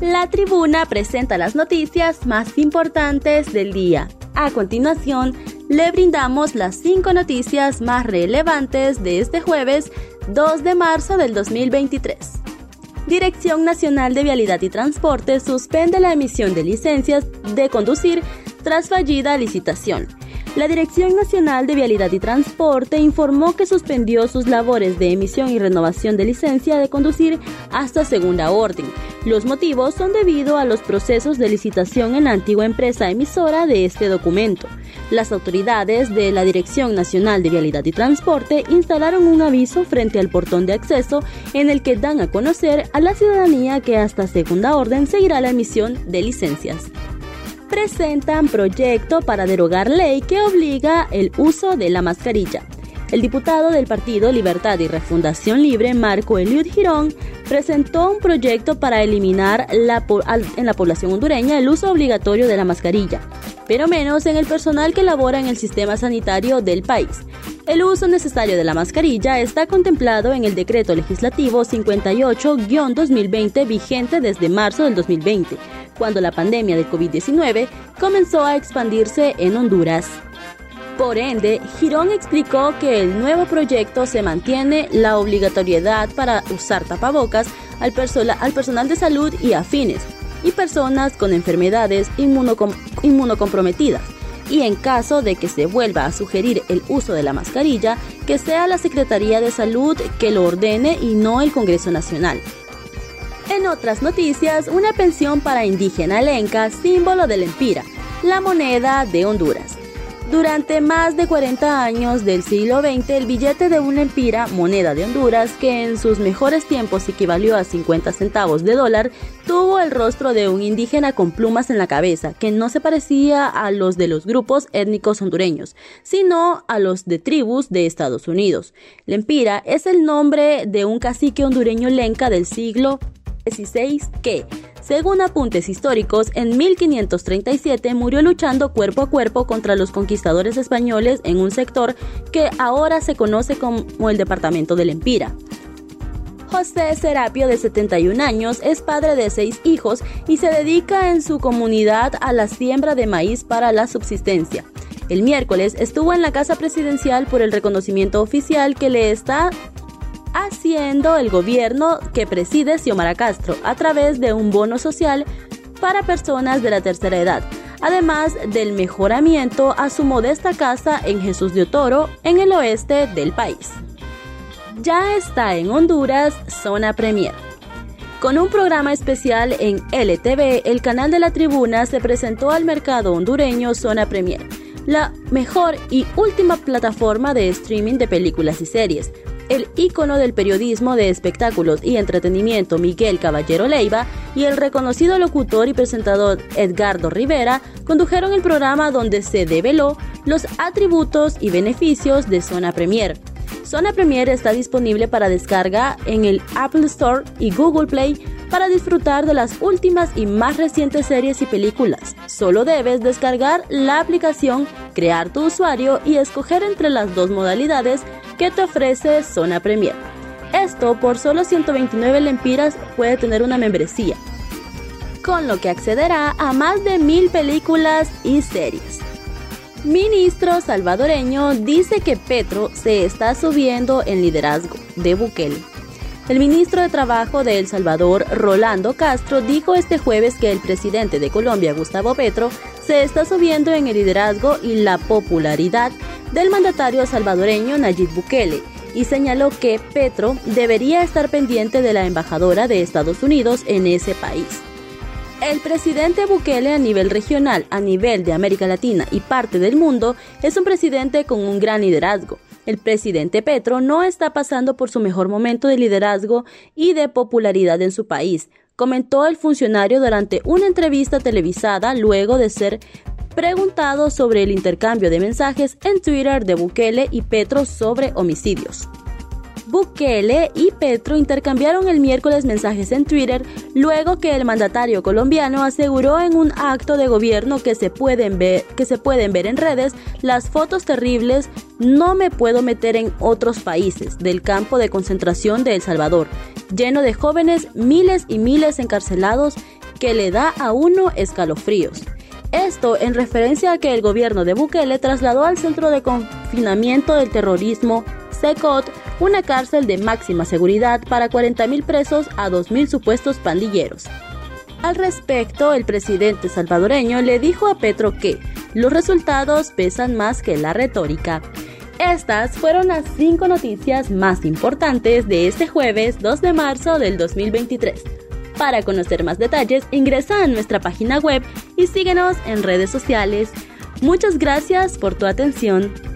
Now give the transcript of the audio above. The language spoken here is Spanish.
La tribuna presenta las noticias más importantes del día. A continuación, le brindamos las cinco noticias más relevantes de este jueves 2 de marzo del 2023. Dirección Nacional de Vialidad y Transporte suspende la emisión de licencias de conducir tras fallida licitación. La Dirección Nacional de Vialidad y Transporte informó que suspendió sus labores de emisión y renovación de licencia de conducir hasta segunda orden. Los motivos son debido a los procesos de licitación en la antigua empresa emisora de este documento. Las autoridades de la Dirección Nacional de Vialidad y Transporte instalaron un aviso frente al portón de acceso en el que dan a conocer a la ciudadanía que hasta segunda orden seguirá la emisión de licencias presentan proyecto para derogar ley que obliga el uso de la mascarilla. El diputado del Partido Libertad y Refundación Libre, Marco Eliud Girón, presentó un proyecto para eliminar en la población hondureña el uso obligatorio de la mascarilla, pero menos en el personal que labora en el sistema sanitario del país. El uso necesario de la mascarilla está contemplado en el decreto legislativo 58-2020 vigente desde marzo del 2020 cuando la pandemia del COVID-19 comenzó a expandirse en Honduras. Por ende, Girón explicó que el nuevo proyecto se mantiene la obligatoriedad para usar tapabocas al, al personal de salud y afines y personas con enfermedades inmunocomprometidas y en caso de que se vuelva a sugerir el uso de la mascarilla, que sea la Secretaría de Salud que lo ordene y no el Congreso Nacional. En otras noticias, una pensión para indígena lenca, símbolo del empira, la moneda de Honduras. Durante más de 40 años del siglo XX, el billete de una empira, moneda de Honduras, que en sus mejores tiempos equivalió a 50 centavos de dólar, tuvo el rostro de un indígena con plumas en la cabeza, que no se parecía a los de los grupos étnicos hondureños, sino a los de tribus de Estados Unidos. La empira es el nombre de un cacique hondureño lenca del siglo 16 que, según apuntes históricos, en 1537 murió luchando cuerpo a cuerpo contra los conquistadores españoles en un sector que ahora se conoce como el Departamento del Empira. José Serapio, de 71 años, es padre de seis hijos y se dedica en su comunidad a la siembra de maíz para la subsistencia. El miércoles estuvo en la Casa Presidencial por el reconocimiento oficial que le está haciendo el gobierno que preside Xiomara Castro a través de un bono social para personas de la tercera edad, además del mejoramiento a su modesta casa en Jesús de Otoro, en el oeste del país. Ya está en Honduras Zona Premier. Con un programa especial en LTV, el canal de la tribuna se presentó al mercado hondureño Zona Premier, la mejor y última plataforma de streaming de películas y series, el ícono del periodismo de espectáculos y entretenimiento Miguel Caballero Leiva y el reconocido locutor y presentador Edgardo Rivera condujeron el programa donde se develó los atributos y beneficios de Zona Premier. Zona Premier está disponible para descarga en el Apple Store y Google Play para disfrutar de las últimas y más recientes series y películas. Solo debes descargar la aplicación, crear tu usuario y escoger entre las dos modalidades que te ofrece Zona Premier. Esto por solo 129 lempiras puede tener una membresía, con lo que accederá a más de mil películas y series. Ministro salvadoreño dice que Petro se está subiendo en liderazgo de Bukele. El ministro de Trabajo de El Salvador, Rolando Castro, dijo este jueves que el presidente de Colombia, Gustavo Petro, se está subiendo en el liderazgo y la popularidad del mandatario salvadoreño Nayib Bukele y señaló que Petro debería estar pendiente de la embajadora de Estados Unidos en ese país. El presidente Bukele a nivel regional, a nivel de América Latina y parte del mundo es un presidente con un gran liderazgo. El presidente Petro no está pasando por su mejor momento de liderazgo y de popularidad en su país, comentó el funcionario durante una entrevista televisada luego de ser preguntado sobre el intercambio de mensajes en Twitter de Bukele y Petro sobre homicidios. Bukele y Petro intercambiaron el miércoles mensajes en Twitter luego que el mandatario colombiano aseguró en un acto de gobierno que se pueden ver, que se pueden ver en redes las fotos terribles no me puedo meter en otros países del campo de concentración de El Salvador, lleno de jóvenes, miles y miles encarcelados que le da a uno escalofríos. Esto en referencia a que el gobierno de Bukele trasladó al Centro de Confinamiento del Terrorismo, SECOT, una cárcel de máxima seguridad para 40.000 presos a 2.000 supuestos pandilleros. Al respecto, el presidente salvadoreño le dijo a Petro que los resultados pesan más que la retórica. Estas fueron las cinco noticias más importantes de este jueves 2 de marzo del 2023. Para conocer más detalles, ingresa a nuestra página web y síguenos en redes sociales. Muchas gracias por tu atención.